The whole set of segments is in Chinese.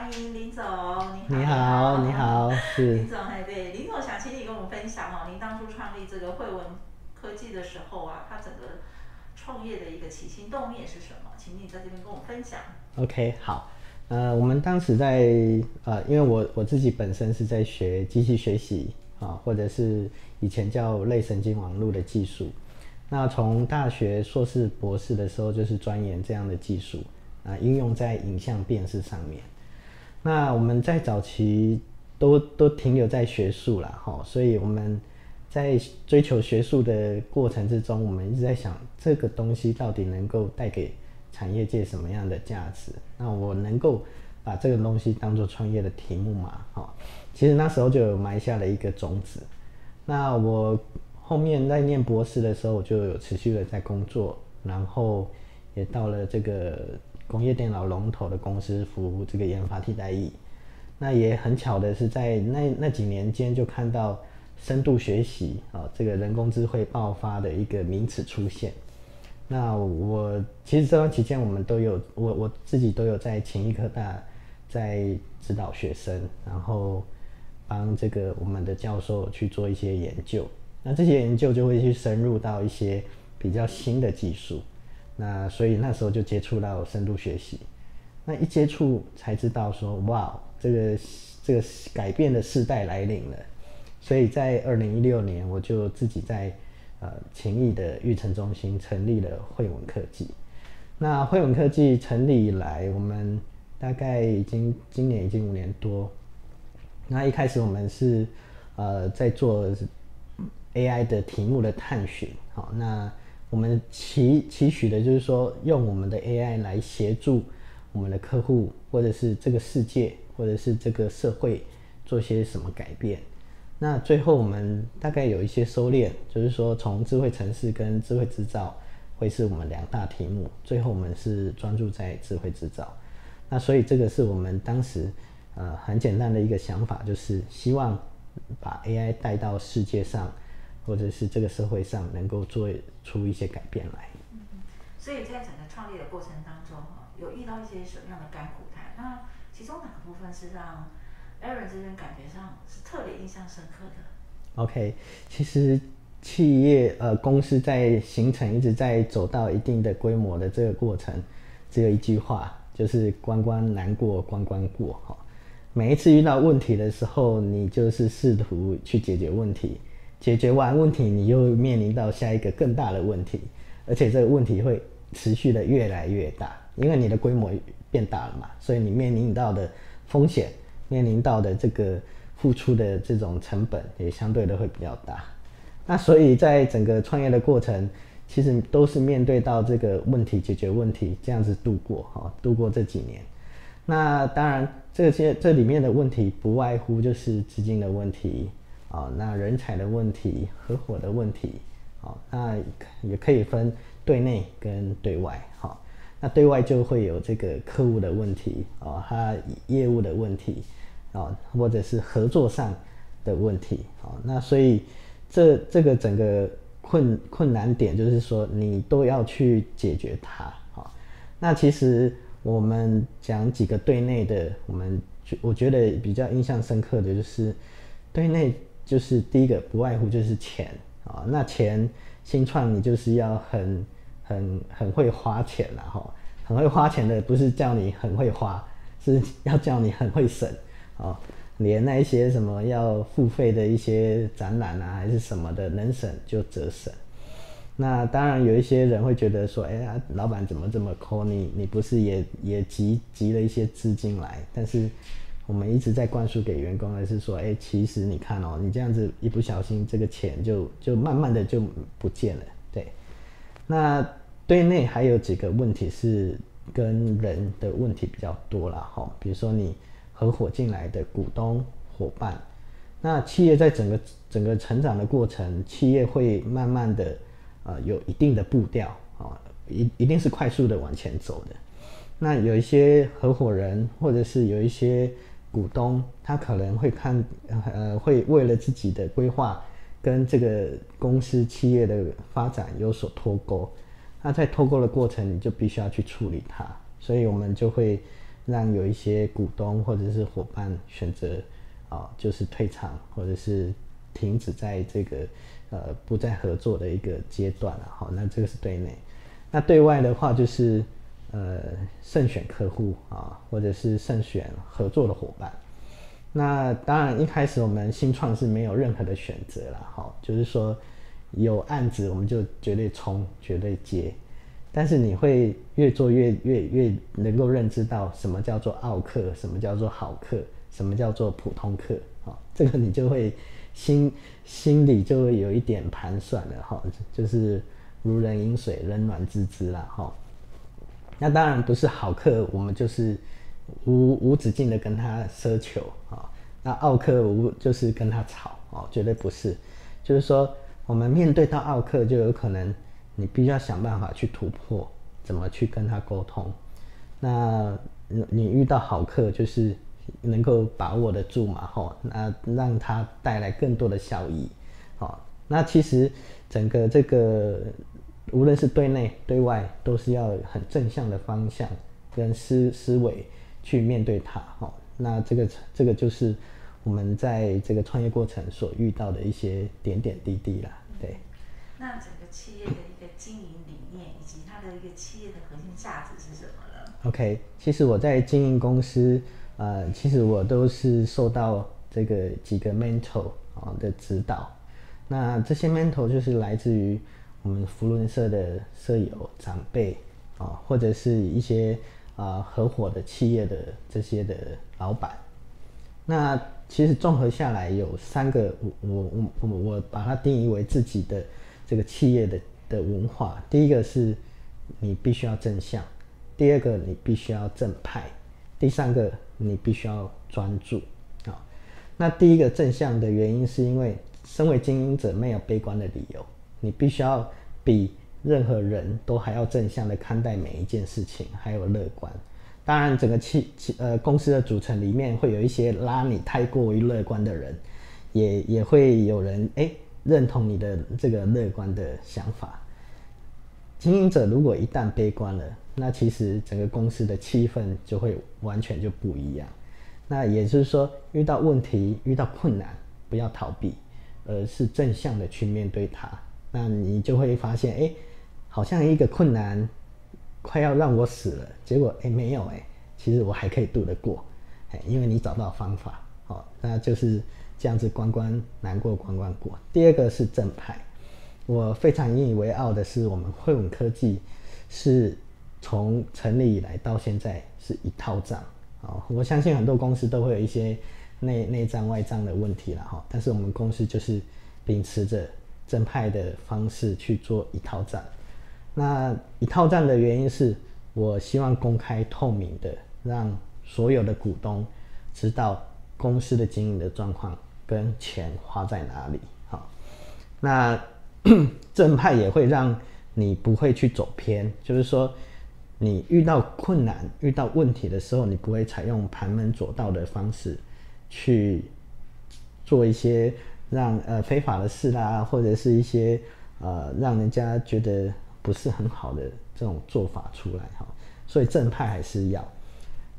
欢迎林总，你好，你好，你好，是林总，哎，对，林总想请你跟我们分享哦，您当初创立这个汇文科技的时候啊，它整个。创业的一个起心动念是什么？请你在这边跟我分享。OK，好，呃，我们当时在呃，因为我我自己本身是在学机器学习啊，或者是以前叫类神经网络的技术。那从大学硕士、博士的时候，就是钻研这样的技术啊，应用在影像辨识上面。那我们在早期都都停留在学术了哈，所以我们。在追求学术的过程之中，我们一直在想这个东西到底能够带给产业界什么样的价值？那我能够把这个东西当做创业的题目吗？好，其实那时候就有埋下了一个种子。那我后面在念博士的时候，我就有持续的在工作，然后也到了这个工业电脑龙头的公司服务这个研发替代役。那也很巧的是，在那那几年间就看到。深度学习啊，这个人工智慧爆发的一个名词出现。那我其实这段期间，我们都有我我自己都有在勤益科大在指导学生，然后帮这个我们的教授去做一些研究。那这些研究就会去深入到一些比较新的技术。那所以那时候就接触到深度学习。那一接触才知道说，哇，这个这个改变的时代来临了。所以在二零一六年，我就自己在呃勤益的育成中心成立了慧文科技。那慧文科技成立以来，我们大概已经今年已经五年多。那一开始我们是呃在做 AI 的题目的探寻，好，那我们期期许的就是说，用我们的 AI 来协助我们的客户，或者是这个世界，或者是这个社会做些什么改变。那最后我们大概有一些收敛，就是说从智慧城市跟智慧制造会是我们两大题目。最后我们是专注在智慧制造。那所以这个是我们当时呃很简单的一个想法，就是希望把 AI 带到世界上，或者是这个社会上，能够做出一些改变来。嗯，所以在整个创立的过程当中，哈，有遇到一些什么样的甘苦谈？那其中哪个部分是让 Aaron 这边感觉上是特别印象深刻的。OK，其实企业呃公司在形成一直在走到一定的规模的这个过程，只有一句话，就是关关难过关关过哈。每一次遇到问题的时候，你就是试图去解决问题，解决完问题，你又面临到下一个更大的问题，而且这个问题会持续的越来越大，因为你的规模变大了嘛，所以你面临到的风险。面临到的这个付出的这种成本也相对的会比较大，那所以在整个创业的过程，其实都是面对到这个问题，解决问题，这样子度过哈，度过这几年。那当然，这些这里面的问题不外乎就是资金的问题啊，那人才的问题，合伙的问题啊，那也可以分对内跟对外哈。那对外就会有这个客户的问题啊，他业务的问题。啊，或者是合作上的问题，啊，那所以这这个整个困困难点就是说，你都要去解决它，啊，那其实我们讲几个对内的，我们我觉得比较印象深刻的就是对内就是第一个不外乎就是钱，啊，那钱新创你就是要很很很会花钱了哈，很会花钱的不是叫你很会花，是要叫你很会省。哦，连那一些什么要付费的一些展览啊，还是什么的，能省就折省。那当然有一些人会觉得说，哎呀，老板怎么这么抠你？你不是也也集集了一些资金来？但是我们一直在灌输给员工的是说，哎，其实你看哦，你这样子一不小心，这个钱就就慢慢的就不见了。对，那对内还有几个问题是跟人的问题比较多了哈，比如说你。合伙进来的股东伙伴，那企业在整个整个成长的过程，企业会慢慢的呃有一定的步调啊，一一定是快速的往前走的。那有一些合伙人或者是有一些股东，他可能会看呃会为了自己的规划跟这个公司企业的发展有所脱钩。那在脱钩的过程，你就必须要去处理它。所以我们就会让有一些股东或者是伙伴选择。啊，就是退场或者是停止在这个呃不再合作的一个阶段了。好，那这个是对内。那对外的话，就是呃慎选客户啊，或者是慎选合作的伙伴。那当然一开始我们新创是没有任何的选择了。好，就是说有案子我们就绝对冲，绝对接。但是你会越做越越越能够认知到什么叫做奥客，什么叫做好客。什么叫做普通客？哈，这个你就会心心里就会有一点盘算了，哈，就是如人饮水，冷暖自知了，哈。那当然不是好客，我们就是无无止境的跟他奢求啊。那奥客无就是跟他吵哦，绝对不是。就是说，我们面对到奥客，就有可能你必须要想办法去突破，怎么去跟他沟通。那你遇到好客，就是。能够把握得住嘛？吼，那让它带来更多的效益，好，那其实整个这个无论是对内对外，都是要很正向的方向跟思思维去面对它，哈，那这个这个就是我们在这个创业过程所遇到的一些点点滴滴啦，对。那整个企业的一个经营理念以及它的一个企业的核心价值是什么呢？OK，其实我在经营公司。呃，其实我都是受到这个几个 mentor 啊的指导，那这些 mentor 就是来自于我们福伦社的社友长辈啊，或者是一些啊合伙的企业的这些的老板。那其实综合下来有三个，我我我我把它定义为自己的这个企业的的文化。第一个是你必须要正向，第二个你必须要正派，第三个。你必须要专注啊。那第一个正向的原因，是因为身为经营者没有悲观的理由，你必须要比任何人都还要正向的看待每一件事情，还有乐观。当然，整个企企呃公司的组成里面会有一些拉你太过于乐观的人，也也会有人诶、欸、认同你的这个乐观的想法。经营者如果一旦悲观了，那其实整个公司的气氛就会完全就不一样。那也就是说，遇到问题、遇到困难，不要逃避，而是正向的去面对它。那你就会发现，哎，好像一个困难快要让我死了，结果哎没有哎，其实我还可以度得过，哎，因为你找到方法，哦，那就是这样子关关难过关关过。第二个是正派，我非常引以为傲的是，我们慧稳科技是。从成立以来到现在是一套账哦，我相信很多公司都会有一些内内账外账的问题了哈，但是我们公司就是秉持着正派的方式去做一套账。那一套账的原因是我希望公开透明的，让所有的股东知道公司的经营的状况跟钱花在哪里。好，那 正派也会让你不会去走偏，就是说。你遇到困难、遇到问题的时候，你不会采用旁门左道的方式去做一些让呃非法的事啦，或者是一些呃让人家觉得不是很好的这种做法出来哈。所以正派还是要。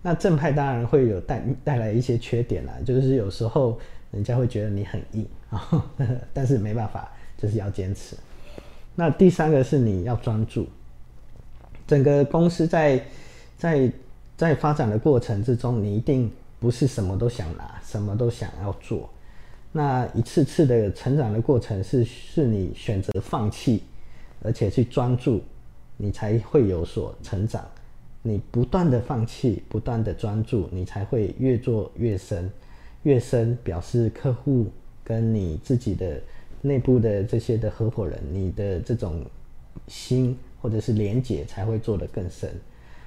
那正派当然会有带带来一些缺点啦，就是有时候人家会觉得你很硬啊，但是没办法，就是要坚持。那第三个是你要专注。整个公司在在在发展的过程之中，你一定不是什么都想拿，什么都想要做。那一次次的成长的过程是是你选择放弃，而且去专注，你才会有所成长。你不断的放弃，不断的专注，你才会越做越深。越深表示客户跟你自己的内部的这些的合伙人，你的这种心。或者是连结才会做得更深，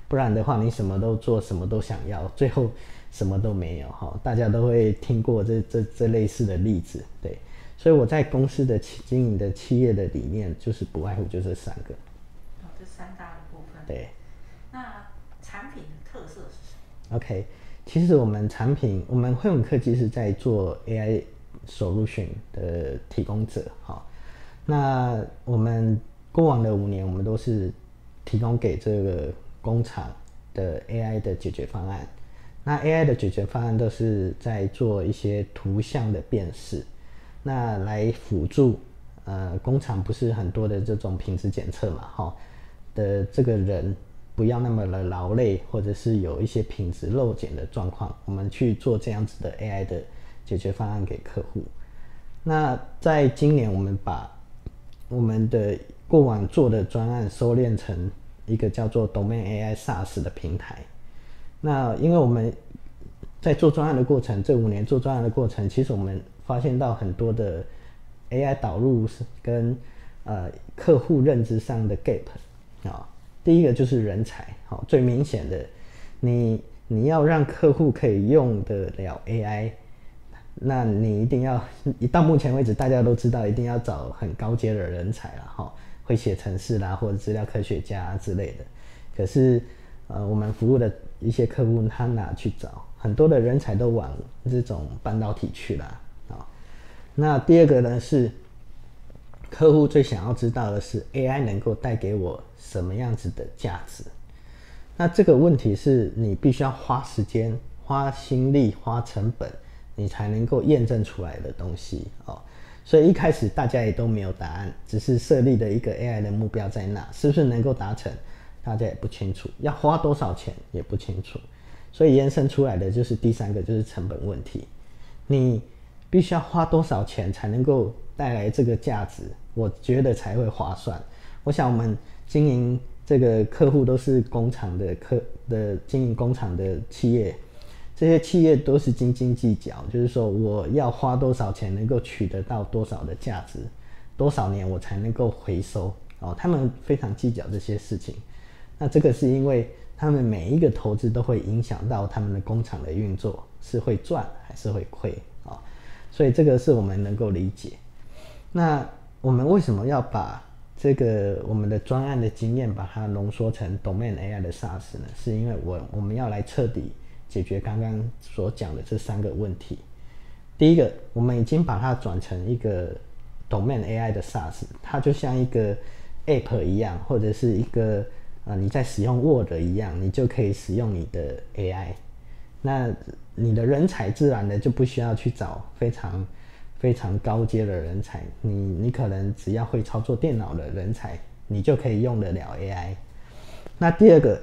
不然的话，你什么都做，什么都想要，最后什么都没有哈，大家都会听过这这这类似的例子，对，所以我在公司的经营的企业的理念就是不外乎就这三个，哦，这三大的部分，对，那产品的特色是什么？OK，其实我们产品，我们慧稳科技是在做 AI solution 的提供者，哈，那我们过往的五年，我们都是提供给这个工厂的 AI 的解决方案。那 AI 的解决方案都是在做一些图像的辨识，那来辅助呃工厂不是很多的这种品质检测嘛，哈的这个人不要那么的劳累，或者是有一些品质漏检的状况，我们去做这样子的 AI 的解决方案给客户。那在今年，我们把我们的过往做的专案收敛成一个叫做 Domain AI SaaS 的平台。那因为我们在做专案的过程，这五年做专案的过程，其实我们发现到很多的 AI 导入跟呃客户认知上的 gap 啊。第一个就是人才，好，最明显的，你你要让客户可以用得了 AI，那你一定要，一到目前为止大家都知道，一定要找很高阶的人才了哈，会写程式啦，或者资料科学家之类的。可是呃，我们服务的一些客户他哪去找？很多的人才都往这种半导体去了啊。那第二个呢是，客户最想要知道的是 AI 能够带给我什么样子的价值？那这个问题是你必须要花时间、花心力、花成本，你才能够验证出来的东西哦。所以一开始大家也都没有答案，只是设立的一个 AI 的目标在那，是不是能够达成？大家也不清楚，要花多少钱也不清楚，所以延伸出来的就是第三个，就是成本问题。你必须要花多少钱才能够带来这个价值？我觉得才会划算。我想我们经营这个客户都是工厂的客的经营工厂的企业，这些企业都是斤斤计较，就是说我要花多少钱能够取得到多少的价值，多少年我才能够回收哦，他们非常计较这些事情。那这个是因为他们每一个投资都会影响到他们的工厂的运作，是会赚还是会亏啊？所以这个是我们能够理解。那我们为什么要把这个我们的专案的经验把它浓缩成 Domain AI 的 SaaS 呢？是因为我我们要来彻底解决刚刚所讲的这三个问题。第一个，我们已经把它转成一个 Domain AI 的 SaaS，它就像一个 App 一样，或者是一个。啊，你在使用 Word 一样，你就可以使用你的 AI。那你的人才自然的就不需要去找非常非常高阶的人才，你你可能只要会操作电脑的人才，你就可以用得了 AI。那第二个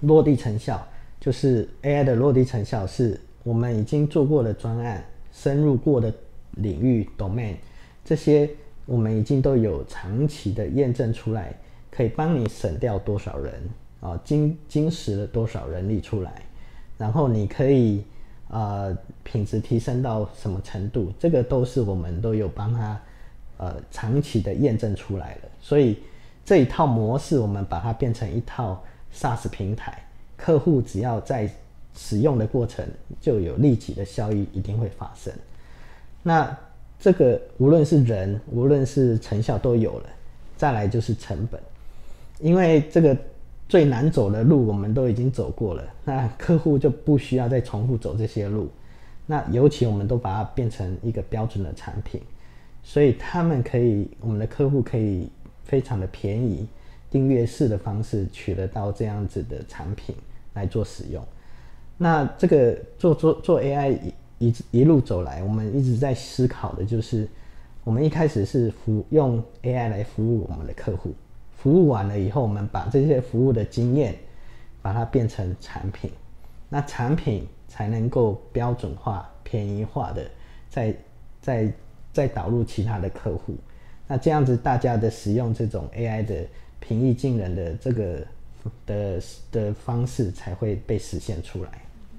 落地成效，就是 AI 的落地成效，是我们已经做过的专案、深入过的领域 domain，这些我们已经都有长期的验证出来。可以帮你省掉多少人啊？精精实了多少人力出来？然后你可以啊、呃，品质提升到什么程度？这个都是我们都有帮他呃长期的验证出来了。所以这一套模式，我们把它变成一套 SaaS 平台，客户只要在使用的过程就有立即的效益，一定会发生。那这个无论是人，无论是成效都有了，再来就是成本。因为这个最难走的路我们都已经走过了，那客户就不需要再重复走这些路。那尤其我们都把它变成一个标准的产品，所以他们可以，我们的客户可以非常的便宜，订阅式的方式取得到这样子的产品来做使用。那这个做做做 AI 一一路走来，我们一直在思考的就是，我们一开始是服用 AI 来服务我们的客户。服务完了以后，我们把这些服务的经验，把它变成产品，那产品才能够标准化、便宜化的再再再导入其他的客户，那这样子大家的使用这种 AI 的平易近人的这个的的方式才会被实现出来。嗯，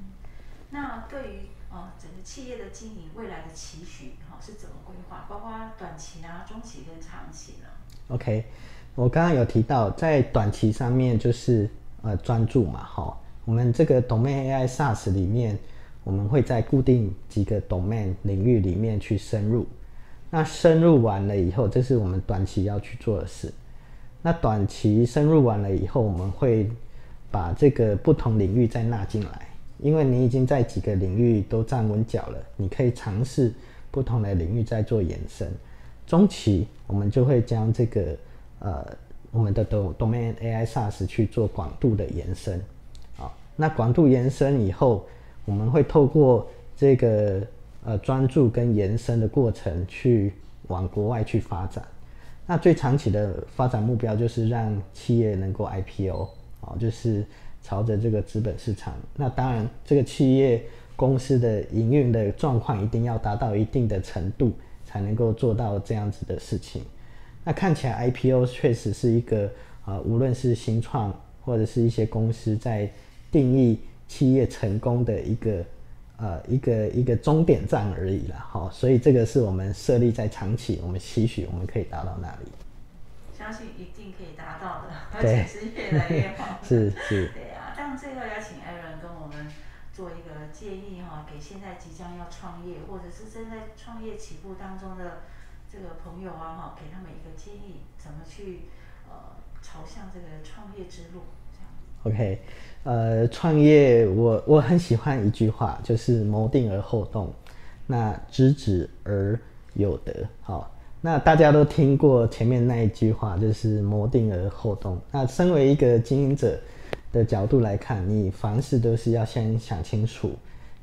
那对于呃整个企业的经营未来的期许哈是怎么规划？包括短期啊、中期跟长期呢？OK。我刚刚有提到，在短期上面就是呃专注嘛，哈，我们这个 Domain AI SaaS 里面，我们会在固定几个 Domain 领域里面去深入。那深入完了以后，这是我们短期要去做的事。那短期深入完了以后，我们会把这个不同领域再纳进来，因为你已经在几个领域都站稳脚了，你可以尝试不同的领域再做延伸。中期我们就会将这个呃我们的 Domain AI SaaS 去做广度的延伸。啊，那广度延伸以后，我们会透过这个呃专注跟延伸的过程去往国外去发展。那最长期的发展目标就是让企业能够 IPO，啊，就是朝着这个资本市场。那当然，这个企业公司的营运的状况一定要达到一定的程度，才能够做到这样子的事情。那看起来 IPO 确实是一个呃，无论是新创或者是一些公司在定义企业成功的一个。呃，一个一个终点站而已了，好，所以这个是我们设立在长期，我们期许我们可以达到那里。相信一定可以达到的，而且是越来越好。是是。对啊，但最后要请 Aaron 跟我们做一个建议哈，给现在即将要创业或者是正在创业起步当中的这个朋友啊哈，给他们一个建议，怎么去呃朝向这个创业之路这样。OK。呃，创业我我很喜欢一句话，就是谋定而后动，那知止而有得。好，那大家都听过前面那一句话，就是谋定而后动。那身为一个经营者的角度来看，你凡事都是要先想清楚，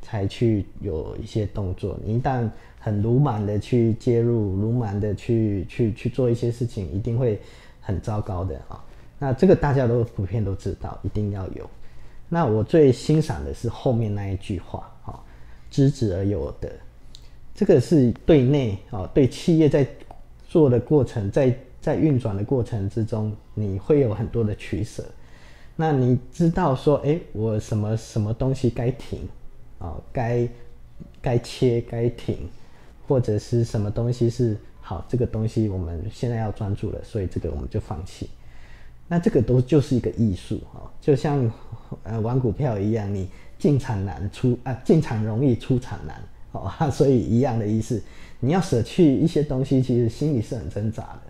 才去有一些动作。你一旦很鲁莽的去介入，鲁莽的去去去做一些事情，一定会很糟糕的啊。那这个大家都普遍都知道，一定要有。那我最欣赏的是后面那一句话，啊，知止而有得，这个是对内啊，对企业在做的过程，在在运转的过程之中，你会有很多的取舍。那你知道说，哎，我什么什么东西该停，啊，该该切该停，或者是什么东西是好，这个东西我们现在要专注了，所以这个我们就放弃。那这个都就是一个艺术啊，就像呃玩股票一样，你进场难出啊，进场容易出场难哦，所以一样的意思，你要舍去一些东西，其实心里是很挣扎的。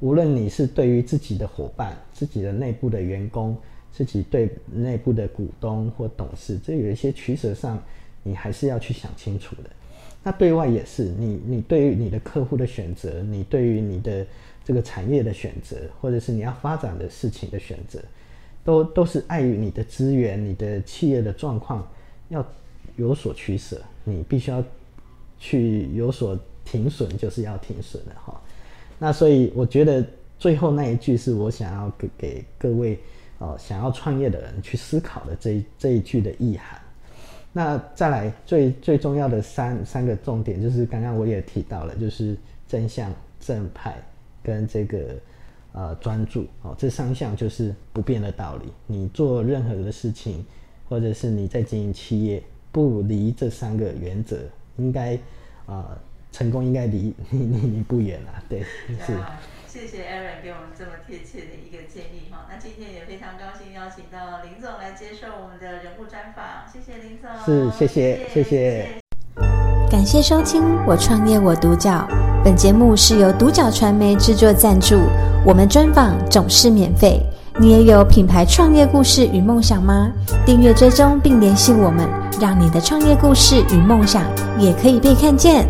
无论你是对于自己的伙伴、自己的内部的员工、自己对内部的股东或董事，这有一些取舍上，你还是要去想清楚的。那对外也是，你你对于你的客户的选择，你对于你的。这个产业的选择，或者是你要发展的事情的选择，都都是碍于你的资源、你的企业的状况，要有所取舍。你必须要去有所停损，就是要停损的哈。那所以我觉得最后那一句是我想要给给各位哦想要创业的人去思考的这一这一句的意涵。那再来最最重要的三三个重点，就是刚刚我也提到了，就是正向正派。跟这个呃专注哦，这三项就是不变的道理。你做任何的事情，或者是你在经营企业，不离这三个原则，应该、呃、成功应该离你你你不远了。对，是。谢谢 Aaron 给我们这么贴切的一个建议哈。那今天也非常高兴邀请到林总来接受我们的人物专访，谢谢林总。是，谢谢，谢谢。谢谢感谢收听《我创业我独角》，本节目是由独角传媒制作赞助，我们专访总是免费。你也有品牌创业故事与梦想吗？订阅追踪并联系我们，让你的创业故事与梦想也可以被看见。